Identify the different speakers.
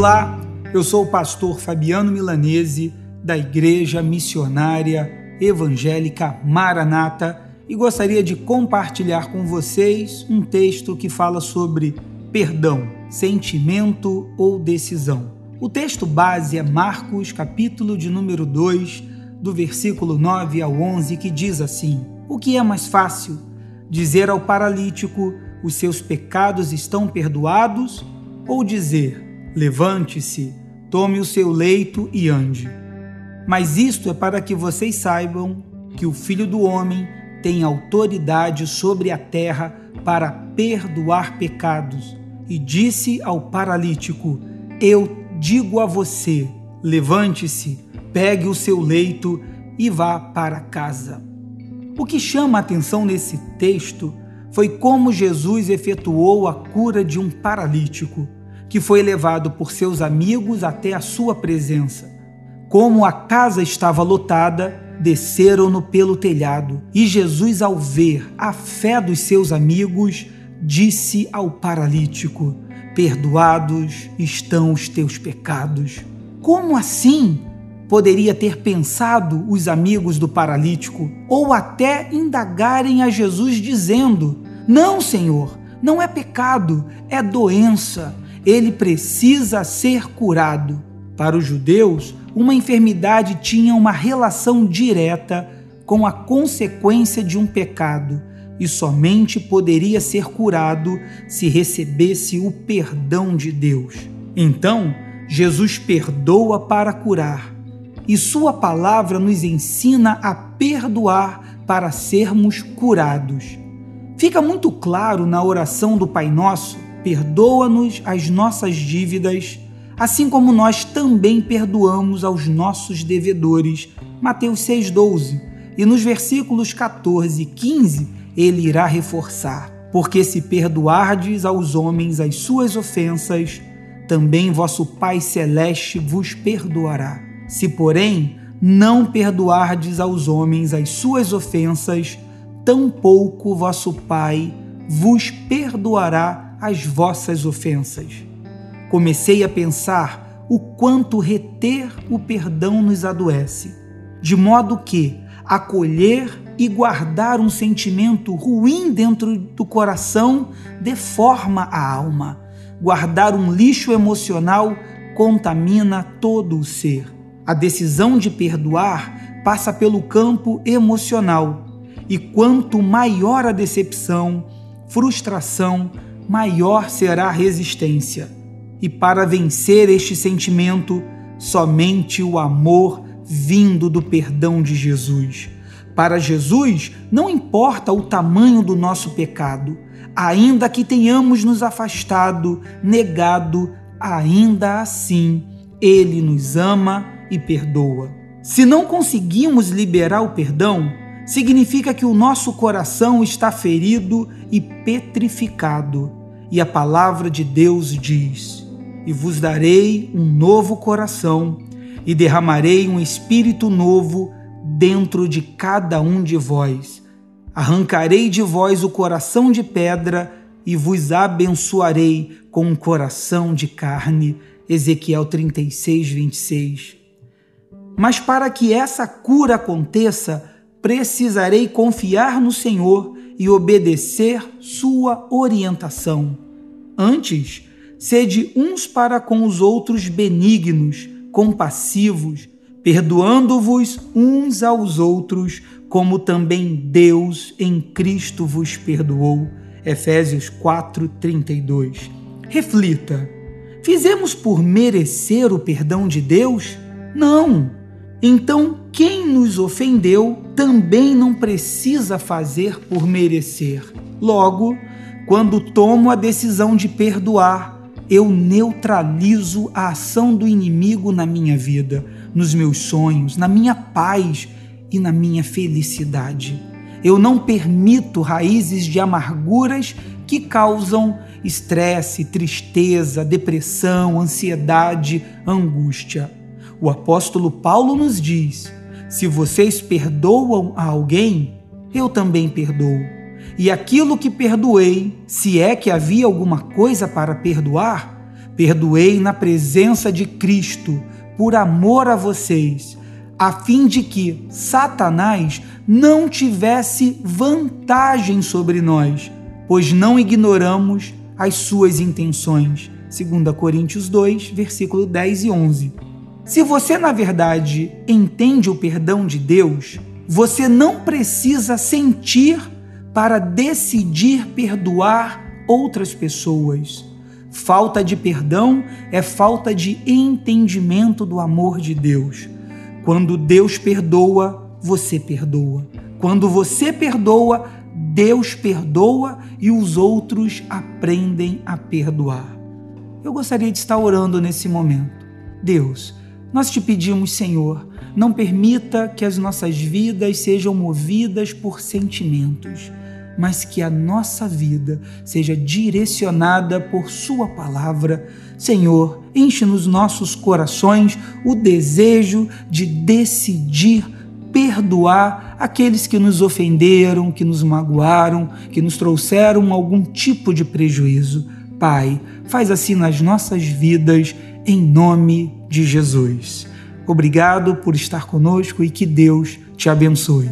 Speaker 1: Olá, eu sou o pastor Fabiano Milanese da Igreja Missionária Evangélica Maranata e gostaria de compartilhar com vocês um texto que fala sobre perdão, sentimento ou decisão. O texto base é Marcos, capítulo de número 2, do versículo 9 ao 11, que diz assim: O que é mais fácil? Dizer ao paralítico: Os seus pecados estão perdoados? Ou dizer: Levante-se, tome o seu leito e ande? Mas isto é para que vocês saibam que o Filho do Homem tem autoridade sobre a terra para perdoar pecados. E disse ao paralítico: Eu digo a você: levante-se, pegue o seu leito e vá para casa. O que chama a atenção nesse texto foi como Jesus efetuou a cura de um paralítico, que foi levado por seus amigos até a sua presença. Como a casa estava lotada, desceram-no pelo telhado, e Jesus, ao ver a fé dos seus amigos, disse ao paralítico: Perdoados estão os teus pecados. Como assim? Poderia ter pensado os amigos do paralítico, ou até indagarem a Jesus, dizendo: Não, Senhor, não é pecado, é doença. Ele precisa ser curado. Para os judeus, uma enfermidade tinha uma relação direta com a consequência de um pecado e somente poderia ser curado se recebesse o perdão de Deus. Então, Jesus perdoa para curar, e Sua palavra nos ensina a perdoar para sermos curados. Fica muito claro na oração do Pai Nosso: perdoa-nos as nossas dívidas assim como nós também perdoamos aos nossos devedores. Mateus 6,12. E nos versículos 14 e 15, ele irá reforçar: Porque se perdoardes aos homens as suas ofensas, também vosso Pai Celeste vos perdoará. Se, porém, não perdoardes aos homens as suas ofensas, tampouco vosso Pai vos perdoará as vossas ofensas comecei a pensar o quanto reter o perdão nos adoece, de modo que acolher e guardar um sentimento ruim dentro do coração deforma a alma. Guardar um lixo emocional contamina todo o ser. A decisão de perdoar passa pelo campo emocional, e quanto maior a decepção, frustração, maior será a resistência. E para vencer este sentimento, somente o amor vindo do perdão de Jesus. Para Jesus, não importa o tamanho do nosso pecado, ainda que tenhamos nos afastado, negado, ainda assim ele nos ama e perdoa. Se não conseguimos liberar o perdão, significa que o nosso coração está ferido e petrificado. E a palavra de Deus diz: e vos darei um novo coração, e derramarei um espírito novo dentro de cada um de vós. Arrancarei de vós o coração de pedra e vos abençoarei com um coração de carne. Ezequiel 36, 26. Mas para que essa cura aconteça, precisarei confiar no Senhor e obedecer sua orientação. Antes, Sede uns para com os outros benignos, compassivos, perdoando-vos uns aos outros, como também Deus em Cristo vos perdoou. Efésios 4:32. Reflita: fizemos por merecer o perdão de Deus? Não. Então, quem nos ofendeu também não precisa fazer por merecer. Logo, quando tomo a decisão de perdoar, eu neutralizo a ação do inimigo na minha vida, nos meus sonhos, na minha paz e na minha felicidade. Eu não permito raízes de amarguras que causam estresse, tristeza, depressão, ansiedade, angústia. O apóstolo Paulo nos diz: se vocês perdoam a alguém, eu também perdoo. E aquilo que perdoei, se é que havia alguma coisa para perdoar, perdoei na presença de Cristo, por amor a vocês, a fim de que Satanás não tivesse vantagem sobre nós, pois não ignoramos as suas intenções. 2 Coríntios 2, versículo 10 e 11. Se você, na verdade, entende o perdão de Deus, você não precisa sentir para decidir perdoar outras pessoas. Falta de perdão é falta de entendimento do amor de Deus. Quando Deus perdoa, você perdoa. Quando você perdoa, Deus perdoa e os outros aprendem a perdoar. Eu gostaria de estar orando nesse momento. Deus, nós te pedimos, Senhor, não permita que as nossas vidas sejam movidas por sentimentos mas que a nossa vida seja direcionada por Sua palavra. Senhor, enche nos nossos corações o desejo de decidir perdoar aqueles que nos ofenderam, que nos magoaram, que nos trouxeram algum tipo de prejuízo. Pai, faz assim nas nossas vidas, em nome de Jesus. Obrigado por estar conosco e que Deus te abençoe.